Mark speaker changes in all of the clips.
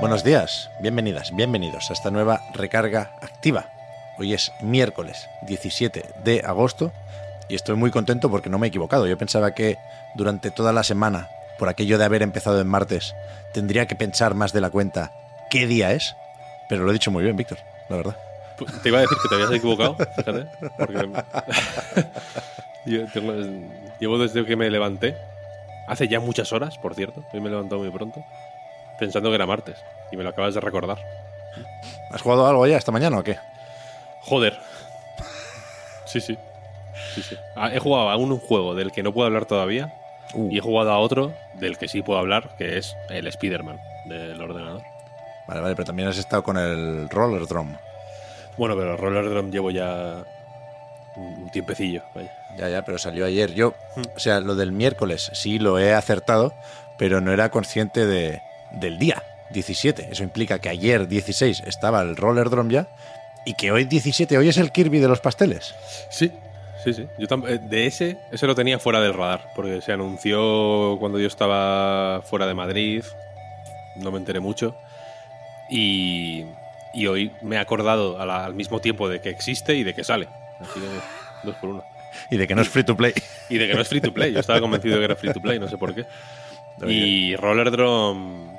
Speaker 1: Buenos días, bienvenidas, bienvenidos a esta nueva recarga activa. Hoy es miércoles 17 de agosto y estoy muy contento porque no me he equivocado. Yo pensaba que durante toda la semana por aquello de haber empezado en martes, tendría que pensar más de la cuenta qué día es, pero lo he dicho muy bien, Víctor, la verdad.
Speaker 2: Pues, te iba a decir que te habías equivocado, fíjate, porque llevo desde que me levanté, hace ya muchas horas, por cierto, hoy me he levantado muy pronto, pensando que era martes, y me lo acabas de recordar.
Speaker 1: ¿Has jugado algo ya esta mañana o qué?
Speaker 2: Joder. Sí, sí. sí, sí. Ah, he jugado a un juego del que no puedo hablar todavía, Uh. Y he jugado a otro del que sí puedo hablar, que es el Spider-Man del ordenador.
Speaker 1: Vale, vale, pero también has estado con el Roller Drum.
Speaker 2: Bueno, pero el Roller Drum llevo ya un tiempecillo.
Speaker 1: Ya, ya, pero salió ayer. Yo, hmm. o sea, lo del miércoles sí lo he acertado, pero no era consciente de, del día 17. Eso implica que ayer 16 estaba el Roller Drum ya y que hoy 17, hoy es el Kirby de los pasteles.
Speaker 2: Sí, Sí, sí. Yo eh, de ese, ese lo tenía fuera del radar, porque se anunció cuando yo estaba fuera de Madrid, no me enteré mucho, y, y hoy me he acordado al mismo tiempo de que existe y de que sale. Así dos por uno.
Speaker 1: Y de que no es free to play.
Speaker 2: Y de que no es free to play. Yo estaba convencido de que era free to play, no sé por qué. Y Roller Drum,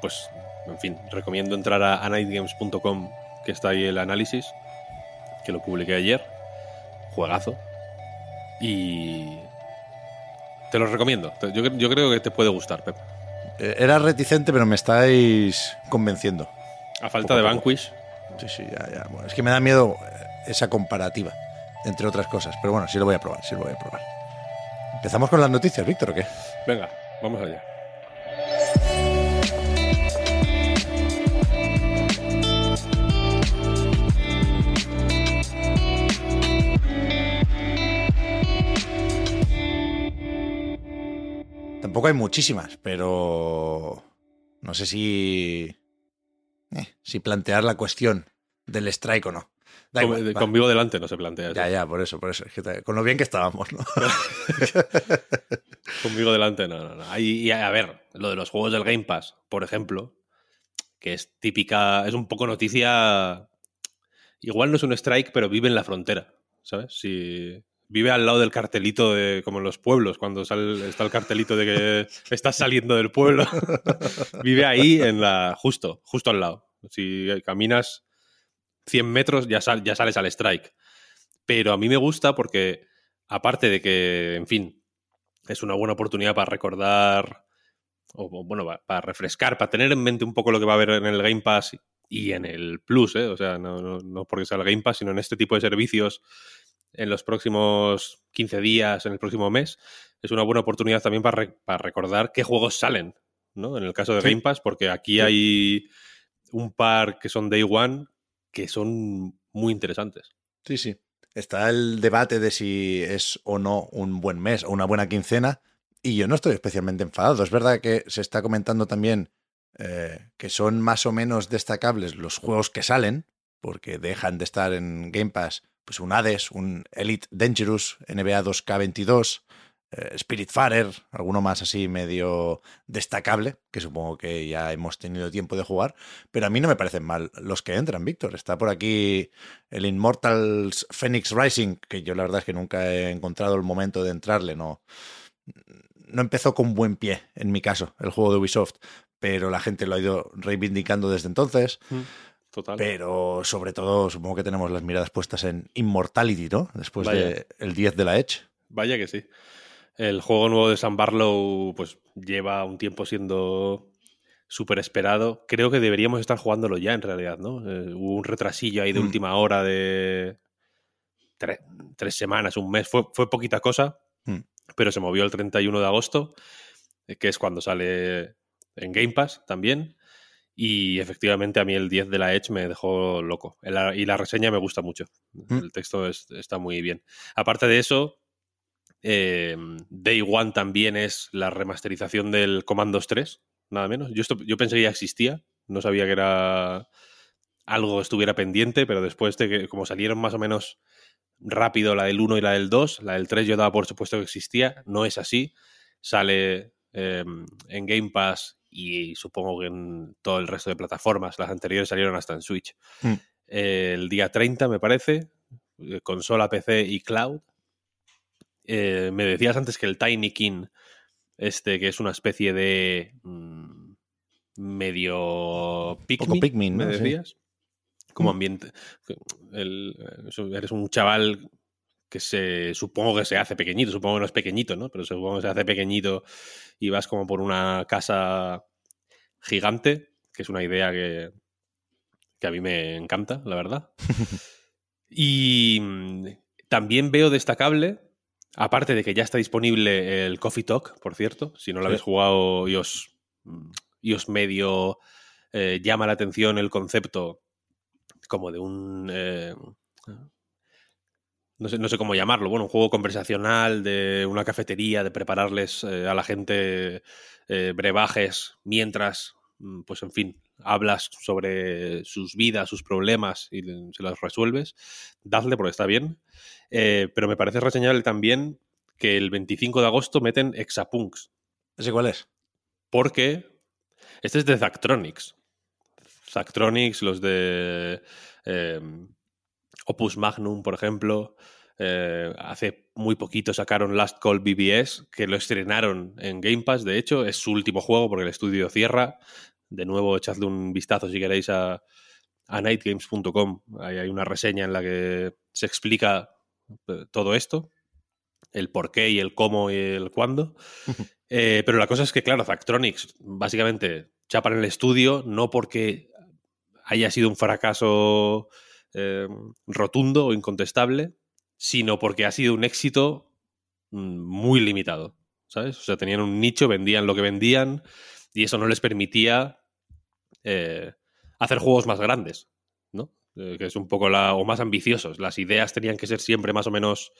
Speaker 2: pues, en fin, recomiendo entrar a nightgames.com, que está ahí el análisis, que lo publiqué ayer juegazo. Y te lo recomiendo. Yo, yo, creo que te puede gustar, Pep.
Speaker 1: Eh, era reticente, pero me estáis convenciendo.
Speaker 2: A falta de Vanquish.
Speaker 1: Sí, sí, ya, ya. es que me da miedo esa comparativa, entre otras cosas. Pero bueno, sí lo voy a probar, sí lo voy a probar. ¿Empezamos con las noticias, Víctor, o qué?
Speaker 2: Venga, vamos allá.
Speaker 1: Tampoco hay muchísimas, pero no sé si, eh, si plantear la cuestión del strike o no.
Speaker 2: conmigo delante no se plantea.
Speaker 1: Ya, ya, por eso, por eso. con lo bien que estábamos, ¿no?
Speaker 2: conmigo delante, no, no, no. Y, a ver, lo de los juegos del Game Pass, por ejemplo, que es típica, es un poco noticia. Igual no es un strike, pero vive en la frontera, ¿sabes? Si, vive al lado del cartelito de, como en los pueblos, cuando sale, está el cartelito de que estás saliendo del pueblo. vive ahí en la, justo, justo al lado. Si caminas 100 metros ya, ya sales al strike. Pero a mí me gusta porque, aparte de que, en fin, es una buena oportunidad para recordar, o bueno, para refrescar, para tener en mente un poco lo que va a haber en el Game Pass y en el Plus, ¿eh? o sea, no, no, no porque sea el Game Pass, sino en este tipo de servicios en los próximos 15 días, en el próximo mes, es una buena oportunidad también para, recordar qué juegos salen, ¿no? En el caso de Game Pass, porque aquí hay un par que son Day One que son muy interesantes.
Speaker 1: Sí, sí. Está el debate de si es o no un buen mes o una buena quincena, y yo no estoy especialmente enfadado. Es verdad que se está comentando también eh, que son más o menos destacables los juegos que salen, porque dejan de estar en Game Pass pues un Hades, un Elite Dangerous, NBA 2K22, eh, Spiritfarer, alguno más así medio destacable, que supongo que ya hemos tenido tiempo de jugar, pero a mí no me parecen mal los que entran, Víctor. Está por aquí el Immortals Phoenix Rising, que yo la verdad es que nunca he encontrado el momento de entrarle, no, no empezó con buen pie, en mi caso, el juego de Ubisoft, pero la gente lo ha ido reivindicando desde entonces. Mm. Pero sobre todo, supongo que tenemos las miradas puestas en Immortality, ¿no? Después del el 10 de la Edge.
Speaker 2: Vaya que sí. El juego nuevo de San Barlow, pues lleva un tiempo siendo súper esperado. Creo que deberíamos estar jugándolo ya, en realidad, ¿no? Eh, hubo un retrasillo ahí de hmm. última hora de tres, semanas, un mes. Fue, fue poquita cosa. Hmm. pero se movió el 31 de agosto, eh, que es cuando sale en Game Pass también. Y efectivamente a mí el 10 de la Edge me dejó loco. Y la reseña me gusta mucho.
Speaker 1: Mm.
Speaker 2: El texto está muy bien. Aparte de eso, eh, Day One también es la remasterización del Commandos 3, nada menos. Yo, esto, yo pensé que ya existía, no sabía que era algo estuviera pendiente, pero después de que, como salieron más o menos rápido la del 1 y la del 2, la del 3 yo daba por supuesto que existía, no es así. Sale em, en Game Pass y supongo que en todo el resto de plataformas. Las anteriores salieron hasta en Switch.
Speaker 1: Mm.
Speaker 2: el día 30, me parece, eh, consola, PC y cloud. Eh, me decías antes que el Tiny King, este que es una especie de mm, medio Pikmin,
Speaker 1: Poco Pikmin,
Speaker 2: me
Speaker 1: ¿no? Sí.
Speaker 2: decías. Como
Speaker 1: Mm.
Speaker 2: ambiente. el- eres un chaval que se supongo que se hace pequeñito, supongo que no es pequeñito, ¿no? Pero supongo que se hace pequeñito y vas como por una casa gigante, que es una idea que, que a mí me encanta, la verdad. y mm, también veo destacable, aparte de que ya está disponible el Coffee Talk, por cierto, si no lo
Speaker 1: Sí.
Speaker 2: habéis jugado y os, mm, y os medio eh, llama la atención el concepto como de un... eh, no sé, no sé cómo llamarlo, bueno, un juego conversacional de una cafetería, de prepararles eh, a la gente eh, brebajes mientras, mm, pues en fin, hablas sobre sus vidas, sus problemas y se los resuelves. Dadle porque está bien. Eh, pero me parece reseñable también que el 25 de agosto meten Exapunks,
Speaker 1: ¿Ese cuál es?
Speaker 2: porque este es de Zactronics. Zactronics, los de eh, Opus Magnum, por ejemplo. eh, hace muy poquito sacaron Last Call BBS, que lo estrenaron en Game Pass, de hecho. Es su último juego porque el estudio cierra. De nuevo, echadle un vistazo si queréis a, a nightgames.com. Ahí hay una reseña en la que se explica eh, todo esto. El por qué y el cómo y el cuándo. Eh, pero la cosa es que, claro, Zactronics básicamente chapan el estudio no porque haya sido un fracaso eh, rotundo o incontestable, sino porque ha sido un éxito mm, muy limitado, ¿sabes? O sea, tenían un nicho, vendían lo que vendían y eso no les permitía eh, hacer juegos más grandes, ¿no? Eh, que es un poco la... o más ambiciosos. Las ideas tenían que ser siempre más o menos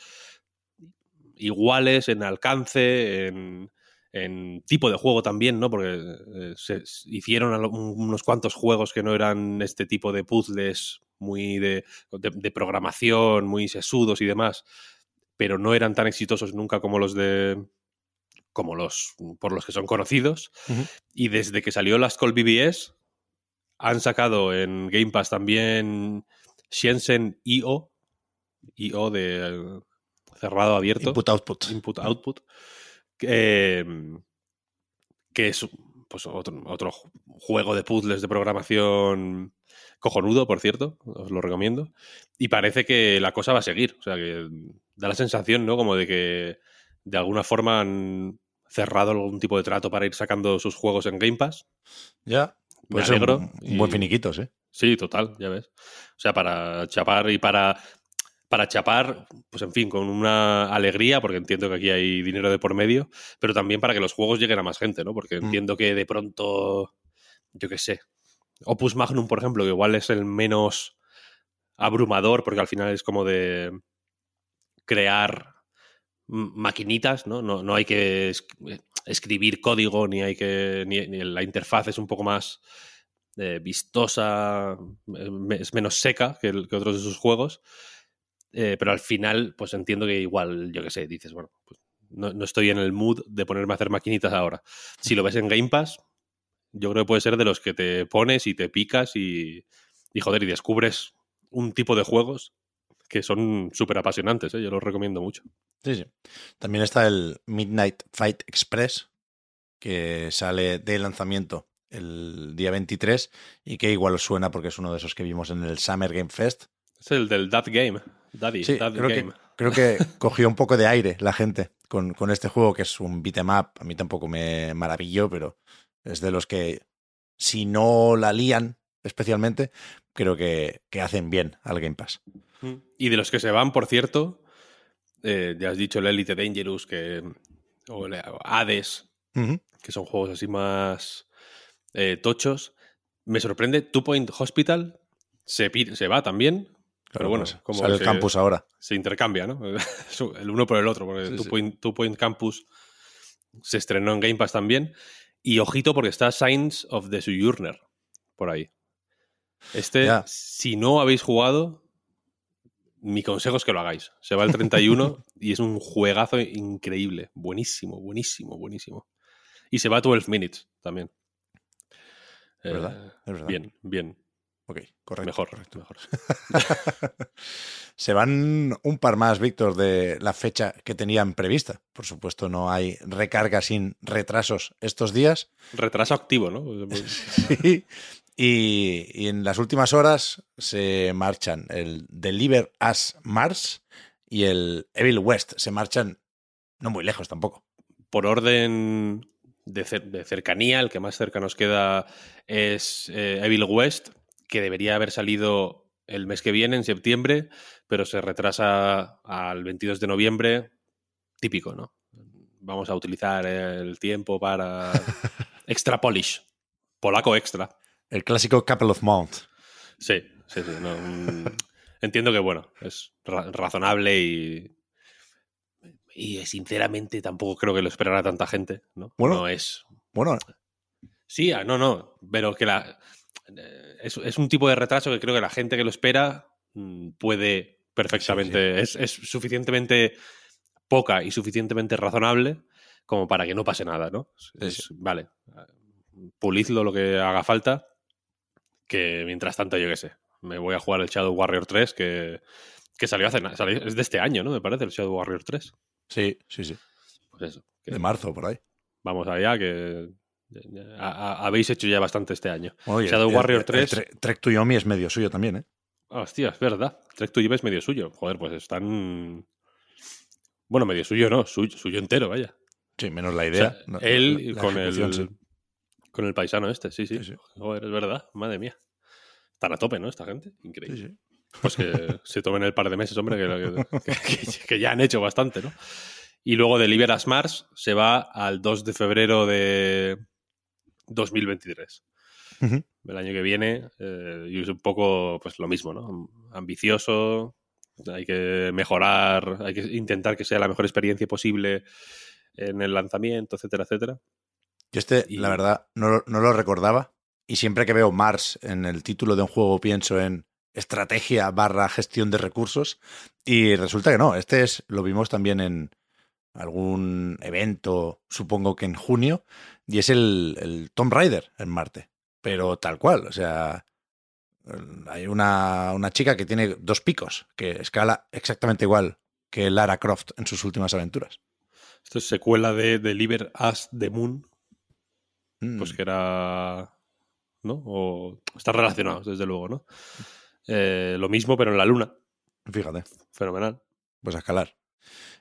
Speaker 2: iguales en alcance, en, en tipo de juego también, ¿no? Porque eh, se, hicieron unos cuantos juegos que no eran este tipo de puzzles muy de, de- de programación, muy sesudos y demás, pero no eran tan exitosos nunca como los de como los por los que son conocidos. Y desde que salió las Call BBS han sacado en Game Pass también Shenzhen IO, IO de eh, cerrado abierto
Speaker 1: Input Output.
Speaker 2: input output em, que es pues otro, otro ju- juego de puzzles de programación cojonudo, por cierto, os lo recomiendo. Y parece que la cosa va a seguir. O sea, que da la sensación, ¿no? Como de que de alguna forma han cerrado algún tipo de trato para ir sacando sus juegos en Game Pass.
Speaker 1: Ya.
Speaker 2: Me
Speaker 1: ser un-
Speaker 2: alegro.
Speaker 1: un,
Speaker 2: y-
Speaker 1: buen finiquito, sí.
Speaker 2: Sí, total, ya ves. O sea, para chapar y para, para chapar, pues en fin, con una alegría, porque entiendo que aquí hay dinero de por medio, pero también para que los juegos lleguen a más gente, ¿no? Porque
Speaker 1: Mm.
Speaker 2: entiendo que de pronto, yo qué sé, Opus Magnum, por ejemplo, que igual es el menos abrumador, porque al final es como de crear maquinitas, ¿no? No, no hay que es- escribir código, ni hay que. Ni, ni la interfaz es un poco más eh, vistosa, eh, es menos seca que, el- que otros de sus juegos. Eh, pero al final, pues entiendo que igual, yo qué sé, dices, bueno, pues no, no estoy en el mood de ponerme a hacer maquinitas ahora. Si lo ves en Game Pass, yo creo que puede ser de los que te pones y te picas y, y joder, y descubres un tipo de juegos que son súper apasionantes, ¿eh? yo los recomiendo mucho.
Speaker 1: Sí, sí. También está el Midnight Fight Express, que sale de lanzamiento el día 23 y que igual os suena porque es uno de esos que vimos en el Summer Game Fest.
Speaker 2: Es el del That Game, Daddy,
Speaker 1: Sí,
Speaker 2: That
Speaker 1: creo que,
Speaker 2: Game.
Speaker 1: creo que cogió un poco de aire la gente con, con este juego, que es un beat'em up. A mí tampoco me maravilló, pero es de los que, si no la lían especialmente, creo que, que hacen bien al Game Pass.
Speaker 2: Mm. Y de los que se van, por cierto, eh, ya has dicho el Elite Dangerous, que, o el Hades, que son juegos así más eh, tochos. Me sorprende, Two Point Hospital se, se va también, pero bueno, como
Speaker 1: sale el campus ahora.
Speaker 2: se intercambia, ¿no? el uno por el otro, porque
Speaker 1: Sí,
Speaker 2: Two,
Speaker 1: sí.
Speaker 2: Point, Two Point Campus se estrenó en Game Pass también. Y ojito, porque está Signs of the Sojourner por ahí. Este, si no habéis jugado, mi consejo es que lo hagáis. Se va el 31 y es un juegazo increíble. Buenísimo, buenísimo, buenísimo. Y se va a 12 minutes también.
Speaker 1: Verdad,
Speaker 2: Eh,
Speaker 1: es verdad.
Speaker 2: Bien, bien.
Speaker 1: Ok, correcto.
Speaker 2: mejor,
Speaker 1: correcto.
Speaker 2: mejor.
Speaker 1: Se van un par más, Víctor, de la fecha que tenían prevista. Por supuesto, no hay recarga sin retrasos estos días.
Speaker 2: Retraso activo, ¿no?
Speaker 1: Sí. Y, y en las últimas horas se marchan el Deliver Us Mars y el Evil West. Se marchan no muy lejos tampoco.
Speaker 2: por orden de, cer- de cercanía, el que más cerca nos queda es eh, Evil West, que debería haber salido el mes que viene, en septiembre, pero se retrasa al 22 de noviembre. Típico, ¿no? Vamos a utilizar el tiempo para extra polish. Polaco extra.
Speaker 1: El clásico Couple of Months.
Speaker 2: Sí, sí, sí. no, mm, entiendo que, bueno, es ra- razonable y. Y sinceramente tampoco creo que lo esperara tanta gente, ¿no?
Speaker 1: Bueno.
Speaker 2: no es.
Speaker 1: Bueno,
Speaker 2: Sí, ah, no, no. Pero que la. Eh, Es, es un tipo de retraso que creo que la gente que lo espera mm, puede perfectamente. Es, es suficientemente poca y suficientemente razonable como para que no pase nada, ¿no? Es- Vale. Pulidlo lo que haga falta. Que mientras tanto, yo qué sé. Me voy a jugar el Shadow Warrior 3 que, que salió hace. salió- es de este año, ¿no? Me parece, el Shadow Warrior 3.
Speaker 1: sí, sí, sí.
Speaker 2: Pues eso. que
Speaker 1: De marzo, por ahí.
Speaker 2: vamos allá, que. A- a- habéis hecho ya bastante este año.
Speaker 1: Oye,
Speaker 2: Shadow
Speaker 1: el-
Speaker 2: Warrior
Speaker 1: el
Speaker 2: 3.
Speaker 1: Tre- Trek to Yomi es medio suyo también, ¿eh?
Speaker 2: Hostia, es verdad. Trek to Yomi es medio suyo. Joder, pues están. Bueno, medio suyo no, suyo, suyo entero, vaya.
Speaker 1: Sí, menos la
Speaker 2: O
Speaker 1: idea.
Speaker 2: sea,
Speaker 1: no-
Speaker 2: él
Speaker 1: la- la
Speaker 2: con el.
Speaker 1: sí.
Speaker 2: Con el paisano este, sí, sí,
Speaker 1: Sí, sí.
Speaker 2: Joder, es verdad. Madre mía. Están a tope, ¿no? Esta gente.
Speaker 1: Sí,
Speaker 2: Increíble.
Speaker 1: sí.
Speaker 2: Pues que se tomen el par de meses, hombre, que, que- que- que ya han hecho bastante, ¿no? Y luego de Liberas Mars se va al 2 de febrero de 2023.
Speaker 1: Ujú.
Speaker 2: El año que viene. eh, y es un poco pues lo mismo, ¿no? Ambicioso. Hay que mejorar, hay que intentar que sea la mejor experiencia posible en el lanzamiento, etcétera, etcétera.
Speaker 1: Yo este,
Speaker 2: Y-
Speaker 1: la verdad, no, no lo recordaba. Y siempre que veo Mars en el título de un juego pienso en estrategia barra gestión de recursos. Y resulta que no. Este es, lo vimos también en algún evento, supongo que en junio. Y es el, el Tomb Raider en Marte. Pero tal cual. O sea, hay una, una chica que tiene dos picos, que escala exactamente igual que Lara Croft en sus últimas aventuras.
Speaker 2: Esto es secuela de Deliver Us the Moon,
Speaker 1: Mm.
Speaker 2: pues que era. ¿No? O están relacionados, desde luego, ¿no? Eh, lo mismo, pero en la luna.
Speaker 1: Fíjate.
Speaker 2: Fenomenal.
Speaker 1: pues a escalar.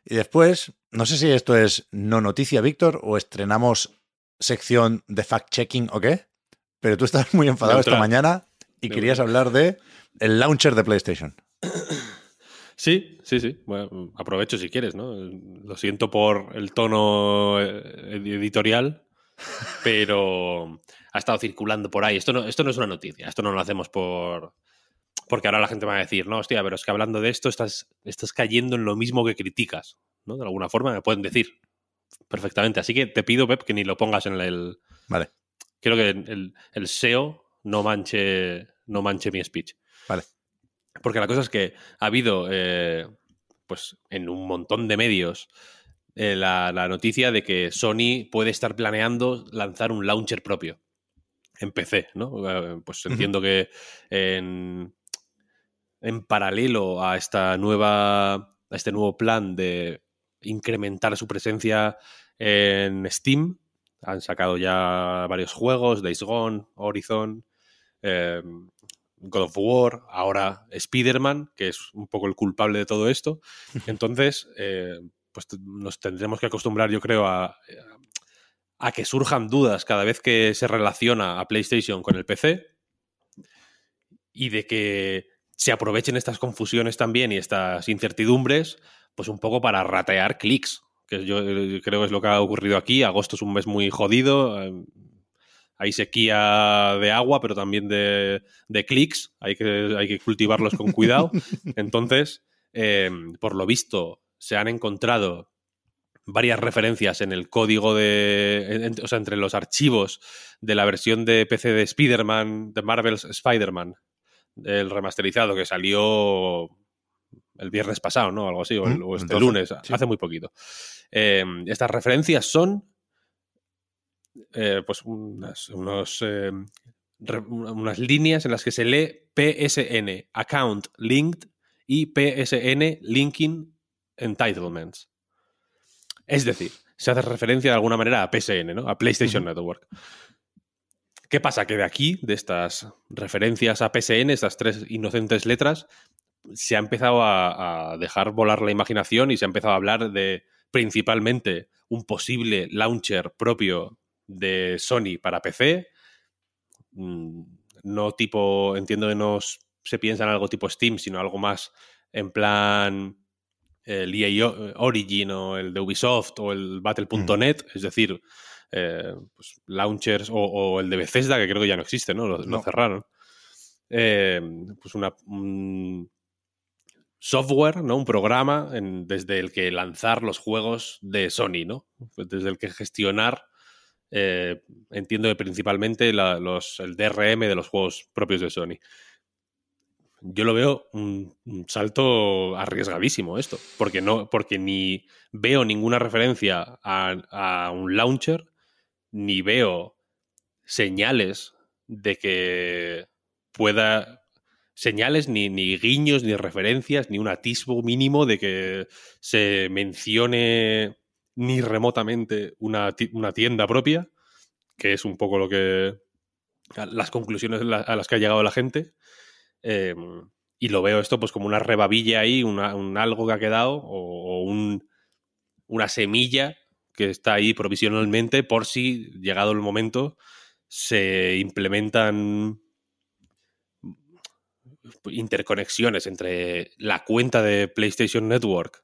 Speaker 1: Y después, no sé si esto es no noticia, Víctor, o estrenamos sección de fact-checking o qué, pero tú estabas muy enfadado esta mañana y
Speaker 2: Neutral.
Speaker 1: querías hablar de el launcher de PlayStation.
Speaker 2: Sí, sí, sí. Bueno, aprovecho si quieres, ¿no? Lo siento por el tono eh, editorial, pero ha estado circulando por ahí. Esto no, esto no es una noticia, esto no lo hacemos por... Porque ahora la gente va a decir, no, hostia, pero es que hablando de esto estás, estás cayendo en lo mismo que criticas, ¿no? De alguna forma me pueden decir perfectamente. Así que te pido, Pep, que ni lo pongas en el...
Speaker 1: Vale,
Speaker 2: Quiero que el, el SEO no manche, no manche mi speech.
Speaker 1: vale.
Speaker 2: Porque la cosa es que ha habido, eh, pues, en un montón de medios, eh, la, la noticia de que Sony puede estar planeando lanzar un launcher propio en PC, ¿no? Eh, Pues entiendo que en, en paralelo a esta nueva, a este nuevo plan de incrementar su presencia en Steam, han sacado ya varios juegos, Days Gone, Horizon, eh, God of War, ahora Spider-Man, que es un poco el culpable de todo esto. Entonces, eh, pues nos tendremos que acostumbrar, yo creo, a, a que surjan dudas cada vez que se relaciona a PlayStation con el PC y de que se aprovechen estas confusiones también y estas incertidumbres pues un poco para ratear clics, que yo eh, creo que es lo que ha ocurrido aquí. Agosto es un mes muy jodido. eh, Hay sequía de agua, pero también de, de clics. Hay que, hay que cultivarlos con cuidado. Entonces, eh, por lo visto, se han encontrado varias referencias en el código de. en- o sea, entre los archivos de la versión de PC de Spider-Man, de Marvel's Spider-Man, el remasterizado que salió el viernes pasado, ¿no? Algo así, o, el-
Speaker 1: Mm,
Speaker 2: o este
Speaker 1: entonces,
Speaker 2: lunes,
Speaker 1: sí.
Speaker 2: hace muy poquito. Eh, estas referencias son eh, pues unas, unos, eh, re- unas líneas en las que se lee PSN, Account Linked, y PSN Linking Entitlements. Es decir, se hace referencia de alguna manera a PSN, ¿no? A PlayStation. Network. ¿Qué pasa? Que de aquí, de estas referencias a PSN, estas tres inocentes letras, se ha empezado a, a dejar volar la imaginación y se ha empezado a hablar de principalmente un posible launcher propio de Sony para PC. Mm, No tipo, entiendo que no se piensa en algo tipo Steam, sino algo más en plan el EA Origin o el de Ubisoft o el Battle.net, es decir, eh, pues, launchers o, o el de Bethesda, que creo que ya no existe, ¿no? Lo, lo
Speaker 1: No.
Speaker 2: cerraron. Eh, pues una, un software, ¿no? Un programa en- desde el que lanzar los juegos de Sony, ¿no? Desde el que gestionar, eh, entiendo que principalmente la- los, el DRM de los juegos propios de Sony. Yo lo veo un, un salto arriesgadísimo esto, porque no, porque ni veo ninguna referencia a, a un launcher, ni veo señales de que pueda señales, ni, ni guiños, ni referencias, ni un atisbo mínimo de que se mencione ni remotamente una, una tienda propia, que es un poco lo que las conclusiones a las que ha llegado la gente. Eh, y lo veo esto pues como una rebabilla ahí, una- un algo que ha quedado o, o un- una semilla que está ahí provisionalmente por si, llegado el momento, se implementan interconexiones entre la cuenta de PlayStation Network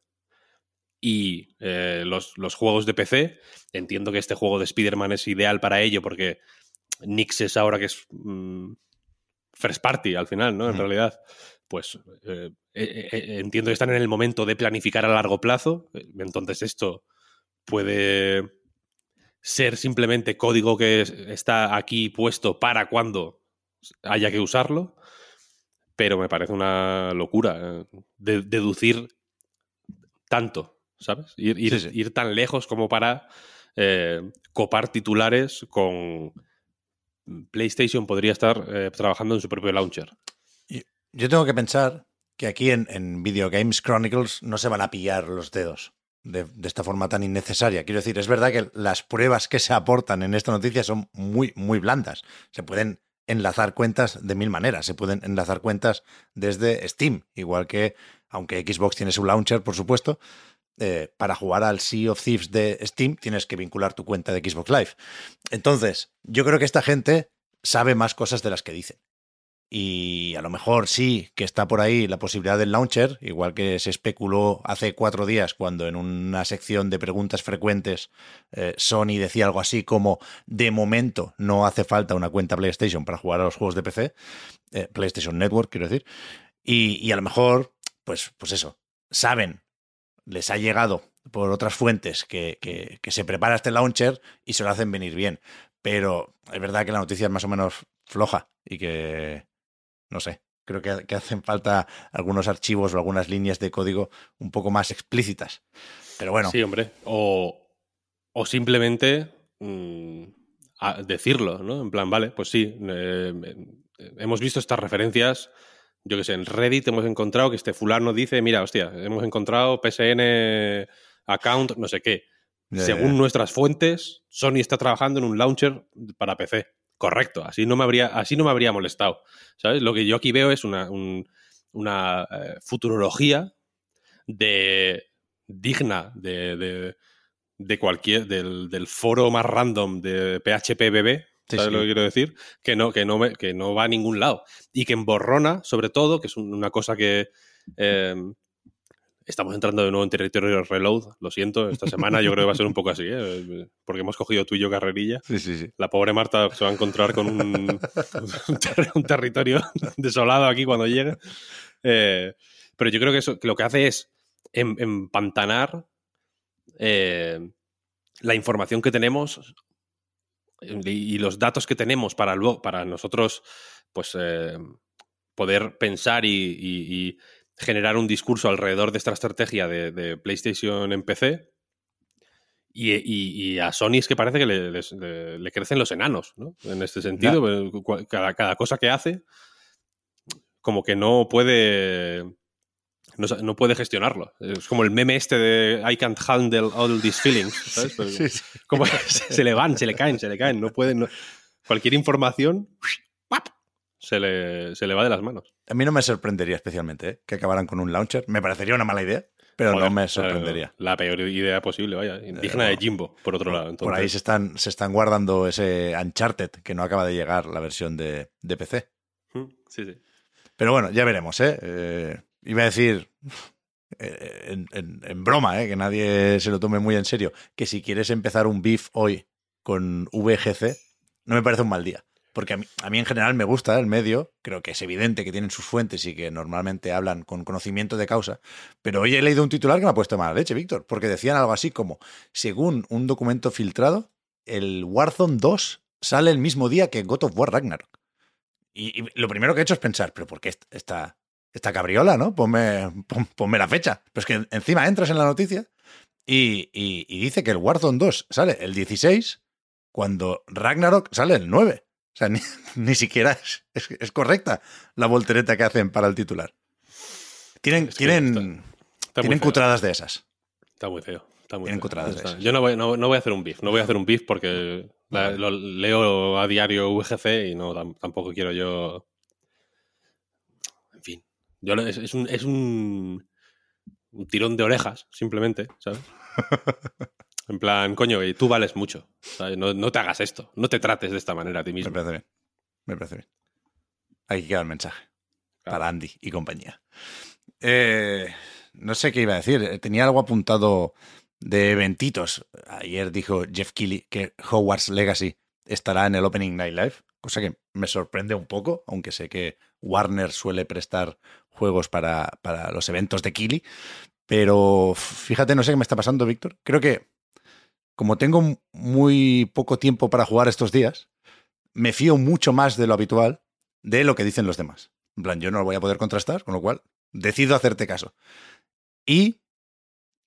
Speaker 2: y eh, los, los juegos de PC. Entiendo que este juego de Spider-Man es ideal para ello porque Nix es ahora que es mm, first party al final, ¿no? En realidad, pues eh, eh, entiendo que están en el momento de planificar a largo plazo. Entonces esto puede ser simplemente código que es- está aquí puesto para cuando haya que usarlo, pero me parece una locura eh, de- deducir tanto, ¿sabes? Ir, ir-
Speaker 1: Sí, sí.
Speaker 2: ir tan lejos como para eh, copar titulares con PlayStation podría estar eh, trabajando en su propio launcher.
Speaker 1: Yo tengo que pensar que aquí en, en Video Games Chronicles no se van a pillar los dedos de, esta forma tan innecesaria. Quiero decir, es verdad que las pruebas que se aportan en esta noticia son muy, muy blandas. Se pueden enlazar cuentas de mil maneras. Se pueden enlazar cuentas desde Steam, igual que, aunque Xbox tiene su launcher, por supuesto, eh, para jugar al Sea of Thieves de Steam tienes que vincular tu cuenta de Xbox Live. Entonces, yo creo que esta gente sabe más cosas de las que dicen. Y a lo mejor sí que está por ahí la posibilidad del launcher, igual que se especuló hace cuatro días cuando en una sección de preguntas frecuentes eh, Sony decía algo así como de momento no hace falta una cuenta PlayStation para jugar a los juegos de PC, eh, PlayStation Network quiero decir, y, y a lo mejor, pues, pues eso, saben, les ha llegado por otras fuentes que, que, que se prepara este launcher y se lo hacen venir bien. Pero es verdad que la noticia es más o menos floja y que, no sé, creo que, que hacen falta algunos archivos o algunas líneas de código un poco más explícitas. Pero bueno,
Speaker 2: Sí, hombre. O, o simplemente mm, a- decirlo, ¿no? En plan, vale, pues sí. eh, eh, hemos visto estas referencias. Yo que sé, en Reddit hemos encontrado que este fulano dice, mira, hostia, hemos encontrado PSN account, no sé qué. Según nuestras fuentes, Sony está trabajando en un launcher para PC. Correcto, así no me habría, así no me habría molestado. ¿Sabes? Lo que yo aquí veo es una, un- una eh, futurología de digna de, de, de cualquier del, del foro más random de PHPBB, ¿sabes
Speaker 1: sí.
Speaker 2: lo que quiero decir? Que no, que, no me- que no va a ningún lado. Y que emborrona, sobre todo, que es un- una cosa que eh, Estamos entrando de nuevo en territorio reload, lo siento, esta semana yo creo que va a ser un poco así, ¿eh? porque hemos cogido tú y yo carrerilla.
Speaker 1: Sí, sí, sí.
Speaker 2: La pobre Marta se va a encontrar con un, un territorio desolado aquí cuando llegue. Eh, pero yo creo que, eso, que lo que hace es em, empantanar eh, la información que tenemos y, los datos que tenemos para, luego, para nosotros pues, eh, poder pensar y, generar un discurso alrededor de esta estrategia de, PlayStation en PC. Y, a Sony es que parece que le, crecen los enanos, ¿no? En este sentido, cada, cada, cosa que hace, como que no puede no, puede gestionarlo. Es como el meme este de I can't handle all these feelings. ¿sabes? Como se le van, se le caen, se le caen. No pueden. Cualquier información se le, se le va de las manos.
Speaker 1: A mí no me sorprendería especialmente ¿eh? que acabaran con un launcher. Me parecería una mala idea, pero no me sorprendería.
Speaker 2: La, peor idea posible, vaya. Indigna de Jimbo, por otro lado.
Speaker 1: Por ahí se están, se están guardando ese Uncharted que no acaba de llegar la versión de, de PC.
Speaker 2: Sí, sí.
Speaker 1: Pero bueno, ya veremos, ¿eh? eh iba a decir eh, en, broma, ¿eh? que nadie se lo tome muy en serio, que si quieres empezar un beef hoy con VGC, no me parece un mal día. Porque a mí, a mí, en general me gusta el medio, creo que es evidente que tienen sus fuentes y que normalmente hablan con conocimiento de causa, pero hoy he leído un titular que me ha puesto mala leche, Víctor, porque decían algo así como, según un documento filtrado, el Warzone 2 sale el mismo día que God of War Ragnarok. Y, lo primero que he hecho es pensar, pero ¿por qué está, esta cabriola, ¿no? Ponme, ponme la fecha. Pero es que encima entras en la noticia y, dice que el Warzone 2 sale el 16 cuando Ragnarok sale el 9. Sea, ni, siquiera es, correcta la voltereta que hacen para el titular. Tienen, tienen, tienen cutradas de esas.
Speaker 2: Está muy feo. Está muy
Speaker 1: tienen cutradas de esas.
Speaker 2: Yo no voy, no, voy, a hacer un beef. No voy a hacer un beef porque lo leo a diario VGC y no tampoco quiero yo es, un, es un, tirón de orejas, simplemente, ¿sabes? en plan, coño, tú vales mucho. No, te hagas esto. No te trates de esta manera a ti mismo.
Speaker 1: Me parece bien. Me parece bien. Hay que quedar el mensaje. Para Andy y compañía. Eh, no sé qué iba a decir. Tenía algo apuntado de eventitos. Ayer dijo Jeff Keighley que Hogwarts Legacy estará en el Opening Night Live, cosa que me sorprende un poco, aunque sé que Warner suele prestar juegos para, para los eventos de Kili. Pero fíjate, no sé qué me está pasando, Víctor. Creo que como tengo muy poco tiempo para jugar estos días, me fío mucho más de lo habitual de lo que dicen los demás. En plan, yo no lo voy a poder contrastar, con lo cual decido hacerte caso. Y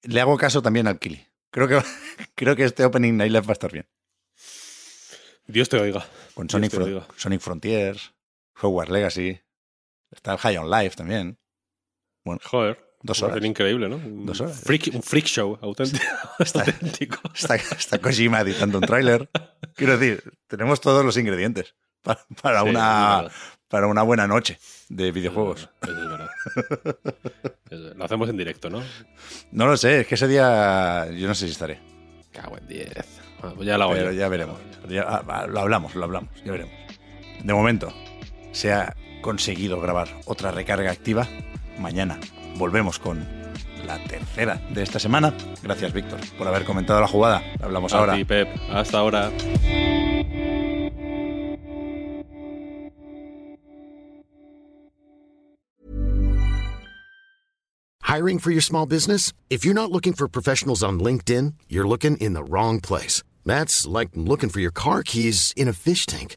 Speaker 1: le hago caso también al Kili. Creo que, creo que este Opening Night Live va a estar bien.
Speaker 2: Dios te oiga.
Speaker 1: Con Sonic, Sonic Frontiers, Hogwarts Legacy. Está el High on Life también.
Speaker 2: Bueno, Joder.
Speaker 1: Dos horas.
Speaker 2: increíble, ¿no?
Speaker 1: Dos horas.
Speaker 2: un freak show auténtico.
Speaker 1: Está, está, Kojima editando un tráiler. Quiero decir, tenemos todos los ingredientes para, una, para una buena noche de videojuegos.
Speaker 2: es verdad. Lo hacemos en directo, ¿no?
Speaker 1: No lo sé, es que ese día yo no sé si estaré.
Speaker 2: Cago en 10. Ah, pues ya, la
Speaker 1: Pero ya veremos. Ah, lo hablamos, lo hablamos, ya veremos. De momento, se ha conseguido grabar otra recarga activa. Mañana volvemos con la tercera de esta semana. Gracias, Víctor, por haber comentado la jugada. Hablamos
Speaker 2: A
Speaker 1: ahora.
Speaker 2: Ti, Pep. Hasta ahora.
Speaker 3: Hiring for your small business? If you're not looking for professionals on LinkedIn, you're looking in the wrong place. That's like looking for your car keys in a fish tank.